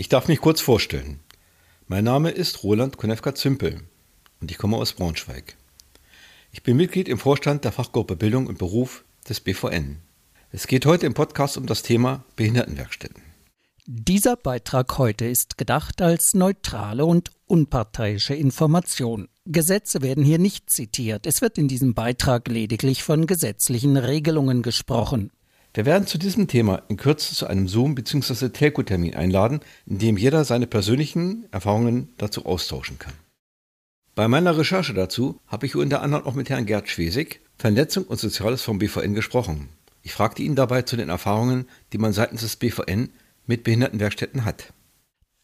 Ich darf mich kurz vorstellen. Mein Name ist Roland Konefka-Zümpel und ich komme aus Braunschweig. Ich bin Mitglied im Vorstand der Fachgruppe Bildung und Beruf des BVN. Es geht heute im Podcast um das Thema Behindertenwerkstätten. Dieser Beitrag heute ist gedacht als neutrale und unparteiische Information. Gesetze werden hier nicht zitiert. Es wird in diesem Beitrag lediglich von gesetzlichen Regelungen gesprochen. Wir werden zu diesem Thema in Kürze zu einem Zoom- bzw. Telco-Termin einladen, in dem jeder seine persönlichen Erfahrungen dazu austauschen kann. Bei meiner Recherche dazu habe ich unter anderem auch mit Herrn Gerd Schwesig, Vernetzung und Soziales vom BVN gesprochen. Ich fragte ihn dabei zu den Erfahrungen, die man seitens des BVN mit Behindertenwerkstätten hat.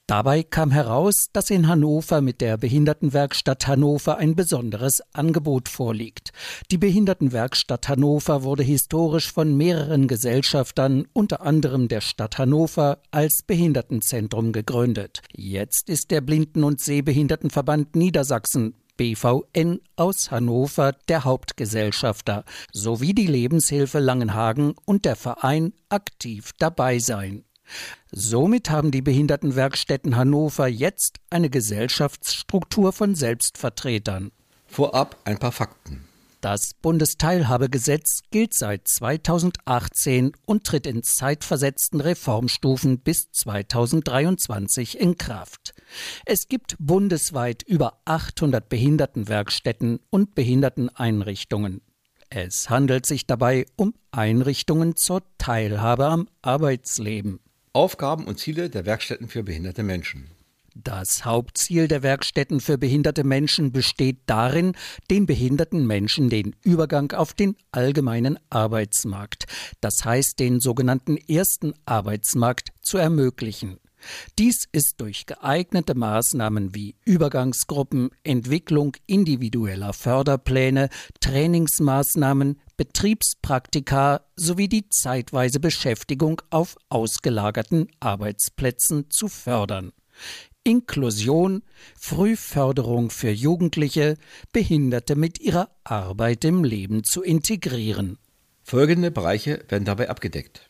Dabei kam heraus, dass in Hannover mit der Behindertenwerkstatt Hannover ein besonderes Angebot vorliegt. Die Behindertenwerkstatt Hannover wurde historisch von mehreren Gesellschaftern, unter anderem der Stadt Hannover, als Behindertenzentrum gegründet. Jetzt ist der Blinden- und Sehbehindertenverband Niedersachsen BVN aus Hannover der Hauptgesellschafter sowie die Lebenshilfe Langenhagen und der Verein aktiv dabei sein. Somit haben die Behindertenwerkstätten Hannover jetzt eine Gesellschaftsstruktur von Selbstvertretern. Vorab ein paar Fakten. Das Bundesteilhabegesetz gilt seit 2018 und tritt in zeitversetzten Reformstufen bis 2023 in Kraft. Es gibt bundesweit über 800 Behindertenwerkstätten und Behinderteneinrichtungen. Es handelt sich dabei um Einrichtungen zur Teilhabe am Arbeitsleben. Aufgaben und Ziele der Werkstätten für behinderte Menschen. Das Hauptziel der Werkstätten für behinderte Menschen besteht darin, den behinderten Menschen den Übergang auf den allgemeinen Arbeitsmarkt, das heißt den sogenannten ersten Arbeitsmarkt, zu ermöglichen. Dies ist durch geeignete Maßnahmen wie Übergangsgruppen, Entwicklung individueller Förderpläne, Trainingsmaßnahmen, Betriebspraktika sowie die zeitweise Beschäftigung auf ausgelagerten Arbeitsplätzen zu fördern. Inklusion, Frühförderung für Jugendliche, Behinderte mit ihrer Arbeit im Leben zu integrieren. Folgende Bereiche werden dabei abgedeckt.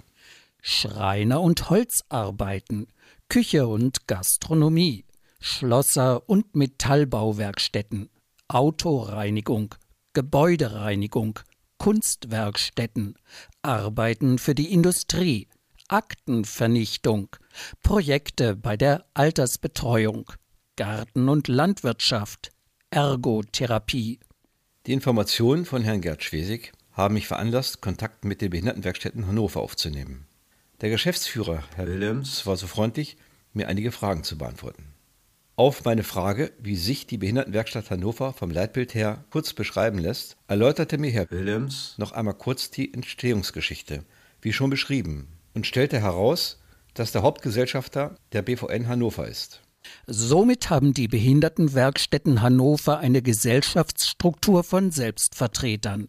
Schreiner- und Holzarbeiten, Küche und Gastronomie, Schlosser- und Metallbauwerkstätten, Autoreinigung, Gebäudereinigung, Kunstwerkstätten, Arbeiten für die Industrie, Aktenvernichtung, Projekte bei der Altersbetreuung, Garten- und Landwirtschaft, Ergotherapie. Die Informationen von Herrn Gerd Schwesig haben mich veranlasst, Kontakt mit den Behindertenwerkstätten Hannover aufzunehmen. Der Geschäftsführer, Herr Willems, war so freundlich, mir einige Fragen zu beantworten. Auf meine Frage, wie sich die Behindertenwerkstatt Hannover vom Leitbild her kurz beschreiben lässt, erläuterte mir Herr Willems noch einmal kurz die Entstehungsgeschichte, wie schon beschrieben, und stellte heraus, dass der Hauptgesellschafter der BVN Hannover ist. Somit haben die Behindertenwerkstätten Hannover eine Gesellschaftsstruktur von Selbstvertretern.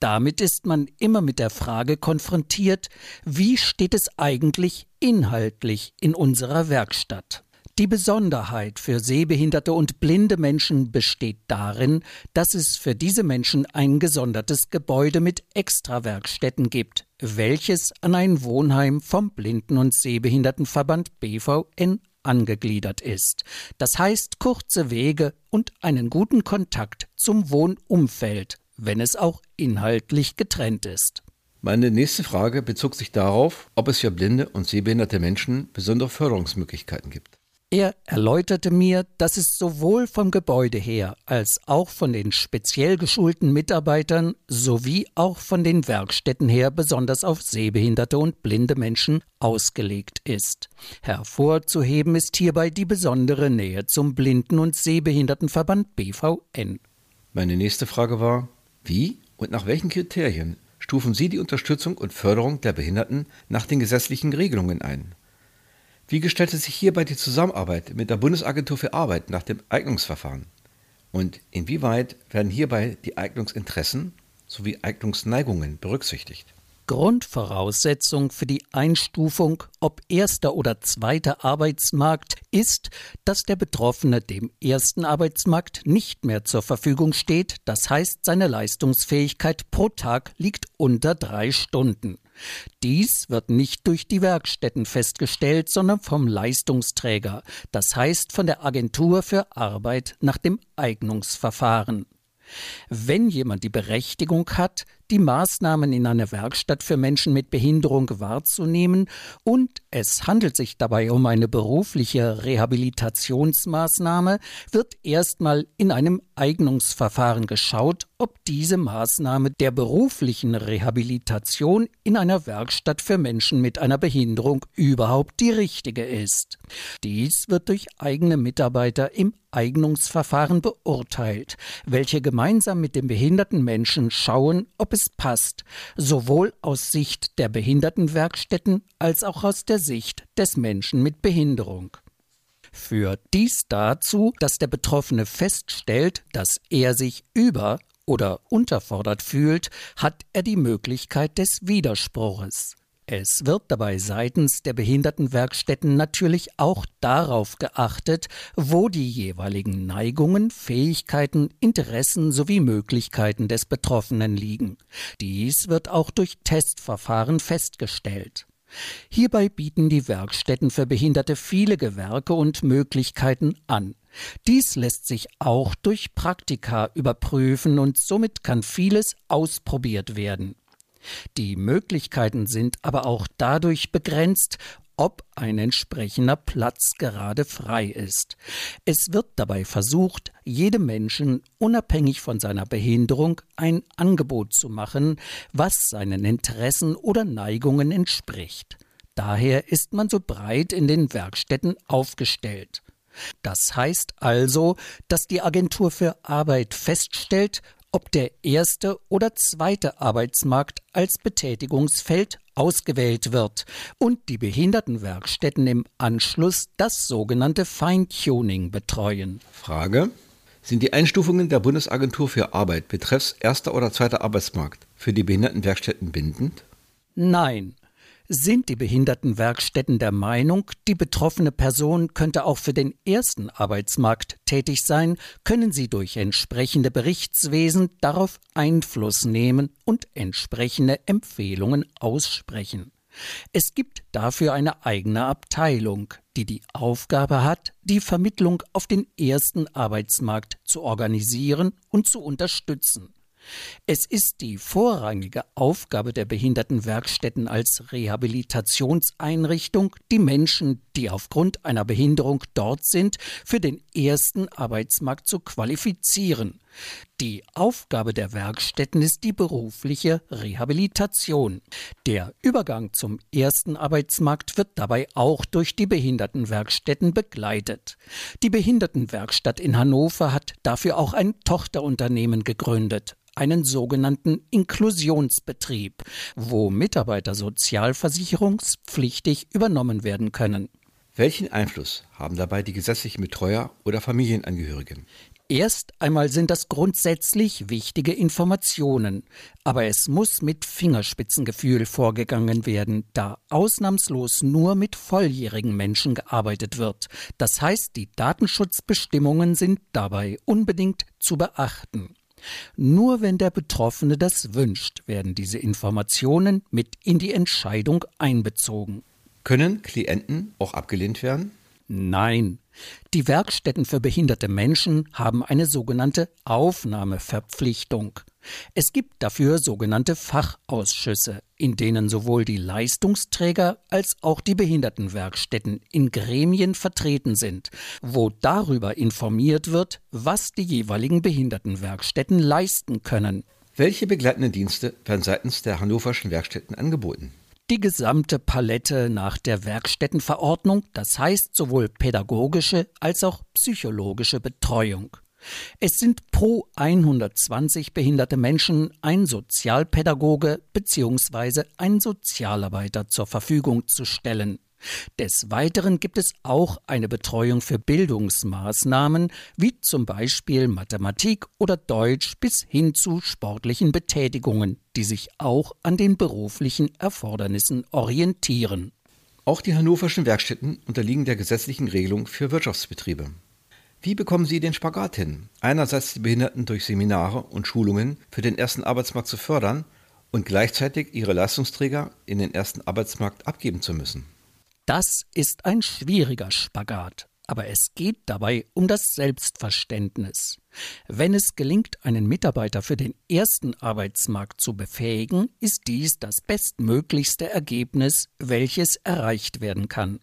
Damit ist man immer mit der Frage konfrontiert, wie steht es eigentlich inhaltlich in unserer Werkstatt? Die Besonderheit für sehbehinderte und blinde Menschen besteht darin, dass es für diese Menschen ein gesondertes Gebäude mit Extrawerkstätten gibt, welches an ein Wohnheim vom Blinden- und Sehbehindertenverband BVN angegliedert ist. Das heißt kurze Wege und einen guten Kontakt zum Wohnumfeld, wenn es auch inhaltlich getrennt ist. Meine nächste Frage bezog sich darauf, ob es für blinde und sehbehinderte Menschen besondere Förderungsmöglichkeiten gibt. Er erläuterte mir, dass es sowohl vom Gebäude her als auch von den speziell geschulten Mitarbeitern sowie auch von den Werkstätten her besonders auf sehbehinderte und blinde Menschen ausgelegt ist. Hervorzuheben ist hierbei die besondere Nähe zum Blinden- und Sehbehindertenverband BVN. Meine nächste Frage war, wie und nach welchen Kriterien stufen Sie die Unterstützung und Förderung der Behinderten nach den gesetzlichen Regelungen ein? Wie gestaltet sich hierbei die Zusammenarbeit mit der Bundesagentur für Arbeit nach dem Eignungsverfahren? Und inwieweit werden hierbei die Eignungsinteressen sowie Eignungsneigungen berücksichtigt? Grundvoraussetzung für die Einstufung, ob erster oder zweiter Arbeitsmarkt, ist, dass der Betroffene dem ersten Arbeitsmarkt nicht mehr zur Verfügung steht, das heißt seine Leistungsfähigkeit pro Tag liegt unter drei Stunden. Dies wird nicht durch die Werkstätten festgestellt, sondern vom Leistungsträger, das heißt von der Agentur für Arbeit nach dem Eignungsverfahren. Wenn jemand die Berechtigung hat, die Maßnahmen in einer Werkstatt für Menschen mit Behinderung wahrzunehmen und es handelt sich dabei um eine berufliche Rehabilitationsmaßnahme, wird erstmal in einem Eignungsverfahren geschaut, ob diese Maßnahme der beruflichen Rehabilitation in einer Werkstatt für Menschen mit einer Behinderung überhaupt die richtige ist. Dies wird durch eigene Mitarbeiter im Eignungsverfahren beurteilt, welche gemeinsam mit dem behinderten Menschen schauen, ob es passt, sowohl aus Sicht der Behindertenwerkstätten als auch aus der Sicht des Menschen mit Behinderung. Führt dies dazu, dass der Betroffene feststellt, dass er sich über oder unterfordert fühlt, hat er die Möglichkeit des Widerspruches. Es wird dabei seitens der Behindertenwerkstätten natürlich auch darauf geachtet, wo die jeweiligen Neigungen, Fähigkeiten, Interessen sowie Möglichkeiten des Betroffenen liegen. Dies wird auch durch Testverfahren festgestellt. Hierbei bieten die Werkstätten für Behinderte viele Gewerke und Möglichkeiten an. Dies lässt sich auch durch Praktika überprüfen und somit kann vieles ausprobiert werden. Die Möglichkeiten sind aber auch dadurch begrenzt, ob ein entsprechender Platz gerade frei ist. Es wird dabei versucht, jedem Menschen unabhängig von seiner Behinderung ein Angebot zu machen, was seinen Interessen oder Neigungen entspricht. Daher ist man so breit in den Werkstätten aufgestellt. Das heißt also, dass die Agentur für Arbeit feststellt, ob der erste oder zweite Arbeitsmarkt als Betätigungsfeld ausgewählt wird und die Behindertenwerkstätten im Anschluss das sogenannte Feintuning betreuen. Frage. Sind die Einstufungen der Bundesagentur für Arbeit betreffs erster oder zweiter Arbeitsmarkt für die Behindertenwerkstätten bindend? Nein. Sind die Behindertenwerkstätten der Meinung, die betroffene Person könnte auch für den ersten Arbeitsmarkt tätig sein, können sie durch entsprechende Berichtswesen darauf Einfluss nehmen und entsprechende Empfehlungen aussprechen. Es gibt dafür eine eigene Abteilung, die die Aufgabe hat, die Vermittlung auf den ersten Arbeitsmarkt zu organisieren und zu unterstützen. Es ist die vorrangige Aufgabe der Behindertenwerkstätten als Rehabilitationseinrichtung, die Menschen, die aufgrund einer Behinderung dort sind, für den ersten Arbeitsmarkt zu qualifizieren. Die Aufgabe der Werkstätten ist die berufliche Rehabilitation. Der Übergang zum ersten Arbeitsmarkt wird dabei auch durch die Behindertenwerkstätten begleitet. Die Behindertenwerkstatt in Hannover hat dafür auch ein Tochterunternehmen gegründet einen sogenannten Inklusionsbetrieb, wo Mitarbeiter sozialversicherungspflichtig übernommen werden können. Welchen Einfluss haben dabei die gesetzlichen Betreuer oder Familienangehörigen? Erst einmal sind das grundsätzlich wichtige Informationen, aber es muss mit Fingerspitzengefühl vorgegangen werden, da ausnahmslos nur mit volljährigen Menschen gearbeitet wird. Das heißt, die Datenschutzbestimmungen sind dabei unbedingt zu beachten. Nur wenn der Betroffene das wünscht, werden diese Informationen mit in die Entscheidung einbezogen. Können Klienten auch abgelehnt werden? Nein. Die Werkstätten für behinderte Menschen haben eine sogenannte Aufnahmeverpflichtung. Es gibt dafür sogenannte Fachausschüsse, in denen sowohl die Leistungsträger als auch die Behindertenwerkstätten in Gremien vertreten sind, wo darüber informiert wird, was die jeweiligen Behindertenwerkstätten leisten können. Welche begleitenden Dienste werden seitens der hannoverschen Werkstätten angeboten? die gesamte Palette nach der Werkstättenverordnung, das heißt sowohl pädagogische als auch psychologische Betreuung. Es sind pro 120 behinderte Menschen ein Sozialpädagoge bzw. ein Sozialarbeiter zur Verfügung zu stellen. Des Weiteren gibt es auch eine Betreuung für Bildungsmaßnahmen, wie zum Beispiel Mathematik oder Deutsch bis hin zu sportlichen Betätigungen, die sich auch an den beruflichen Erfordernissen orientieren. Auch die hannoverschen Werkstätten unterliegen der gesetzlichen Regelung für Wirtschaftsbetriebe. Wie bekommen Sie den Spagat hin? Einerseits die Behinderten durch Seminare und Schulungen für den ersten Arbeitsmarkt zu fördern und gleichzeitig ihre Leistungsträger in den ersten Arbeitsmarkt abgeben zu müssen. Das ist ein schwieriger Spagat, aber es geht dabei um das Selbstverständnis. Wenn es gelingt, einen Mitarbeiter für den ersten Arbeitsmarkt zu befähigen, ist dies das bestmöglichste Ergebnis, welches erreicht werden kann.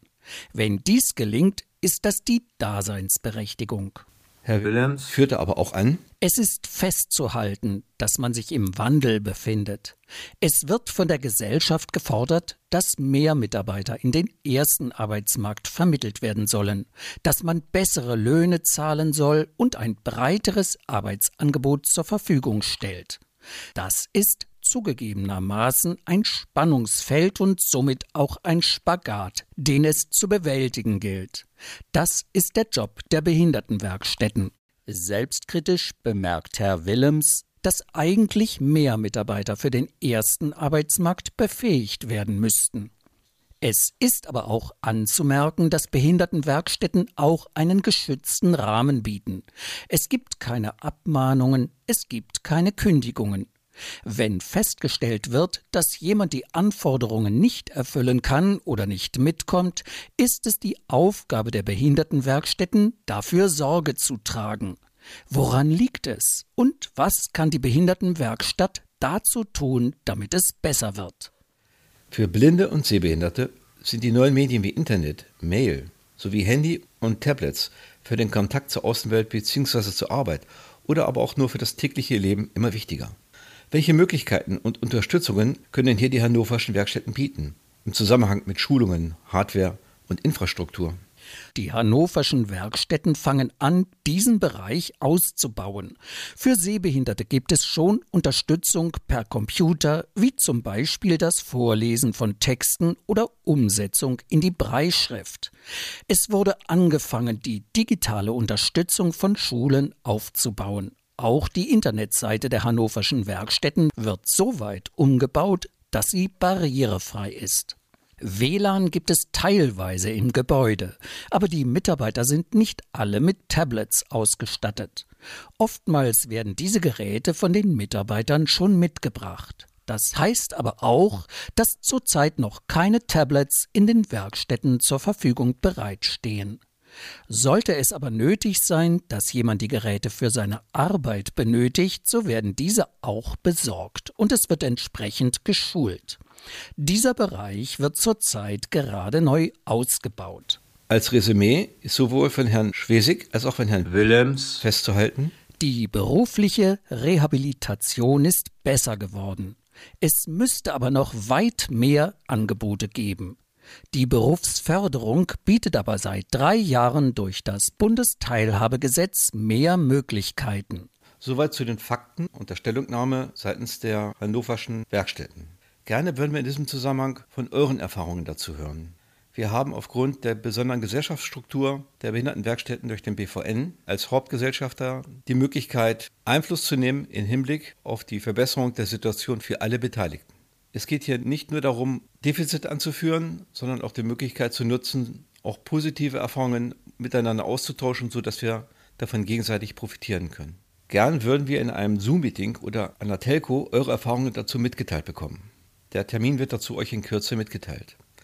Wenn dies gelingt, ist das die Daseinsberechtigung. Herr Willems führte aber auch an, es ist festzuhalten, dass man sich im Wandel befindet. Es wird von der Gesellschaft gefordert, dass mehr Mitarbeiter in den ersten Arbeitsmarkt vermittelt werden sollen, dass man bessere Löhne zahlen soll und ein breiteres Arbeitsangebot zur Verfügung stellt. Das ist zugegebenermaßen ein Spannungsfeld und somit auch ein Spagat, den es zu bewältigen gilt. Das ist der Job der Behindertenwerkstätten. Selbstkritisch bemerkt Herr Willems, dass eigentlich mehr Mitarbeiter für den ersten Arbeitsmarkt befähigt werden müssten. Es ist aber auch anzumerken, dass Behindertenwerkstätten auch einen geschützten Rahmen bieten. Es gibt keine Abmahnungen, es gibt keine Kündigungen. Wenn festgestellt wird, dass jemand die Anforderungen nicht erfüllen kann oder nicht mitkommt, ist es die Aufgabe der Behindertenwerkstätten, dafür Sorge zu tragen. Woran liegt es? Und was kann die Behindertenwerkstatt dazu tun, damit es besser wird? Für Blinde und Sehbehinderte sind die neuen Medien wie Internet, Mail sowie Handy und Tablets für den Kontakt zur Außenwelt bzw. zur Arbeit oder aber auch nur für das tägliche Leben immer wichtiger. Welche Möglichkeiten und Unterstützungen können hier die hannoverschen Werkstätten bieten im Zusammenhang mit Schulungen, Hardware und Infrastruktur? Die hannoverschen Werkstätten fangen an, diesen Bereich auszubauen. Für Sehbehinderte gibt es schon Unterstützung per Computer, wie zum Beispiel das Vorlesen von Texten oder Umsetzung in die Breischrift. Es wurde angefangen, die digitale Unterstützung von Schulen aufzubauen. Auch die Internetseite der hannoverschen Werkstätten wird so weit umgebaut, dass sie barrierefrei ist. WLAN gibt es teilweise im Gebäude, aber die Mitarbeiter sind nicht alle mit Tablets ausgestattet. Oftmals werden diese Geräte von den Mitarbeitern schon mitgebracht. Das heißt aber auch, dass zurzeit noch keine Tablets in den Werkstätten zur Verfügung bereitstehen. Sollte es aber nötig sein, dass jemand die Geräte für seine Arbeit benötigt, so werden diese auch besorgt und es wird entsprechend geschult. Dieser Bereich wird zurzeit gerade neu ausgebaut. Als Resümee ist sowohl von Herrn Schwesig als auch von Herrn Willems festzuhalten, die berufliche Rehabilitation ist besser geworden. Es müsste aber noch weit mehr Angebote geben. Die Berufsförderung bietet aber seit drei Jahren durch das Bundesteilhabegesetz mehr Möglichkeiten. Soweit zu den Fakten und der Stellungnahme seitens der hannoverschen Werkstätten. Gerne würden wir in diesem Zusammenhang von euren Erfahrungen dazu hören. Wir haben aufgrund der besonderen Gesellschaftsstruktur der Behindertenwerkstätten durch den BVN als Hauptgesellschafter die Möglichkeit, Einfluss zu nehmen im Hinblick auf die Verbesserung der Situation für alle Beteiligten. Es geht hier nicht nur darum, Defizite anzuführen, sondern auch die Möglichkeit zu nutzen, auch positive Erfahrungen miteinander auszutauschen, sodass wir davon gegenseitig profitieren können. Gern würden wir in einem Zoom-Meeting oder einer Telco eure Erfahrungen dazu mitgeteilt bekommen. Der Termin wird dazu euch in Kürze mitgeteilt.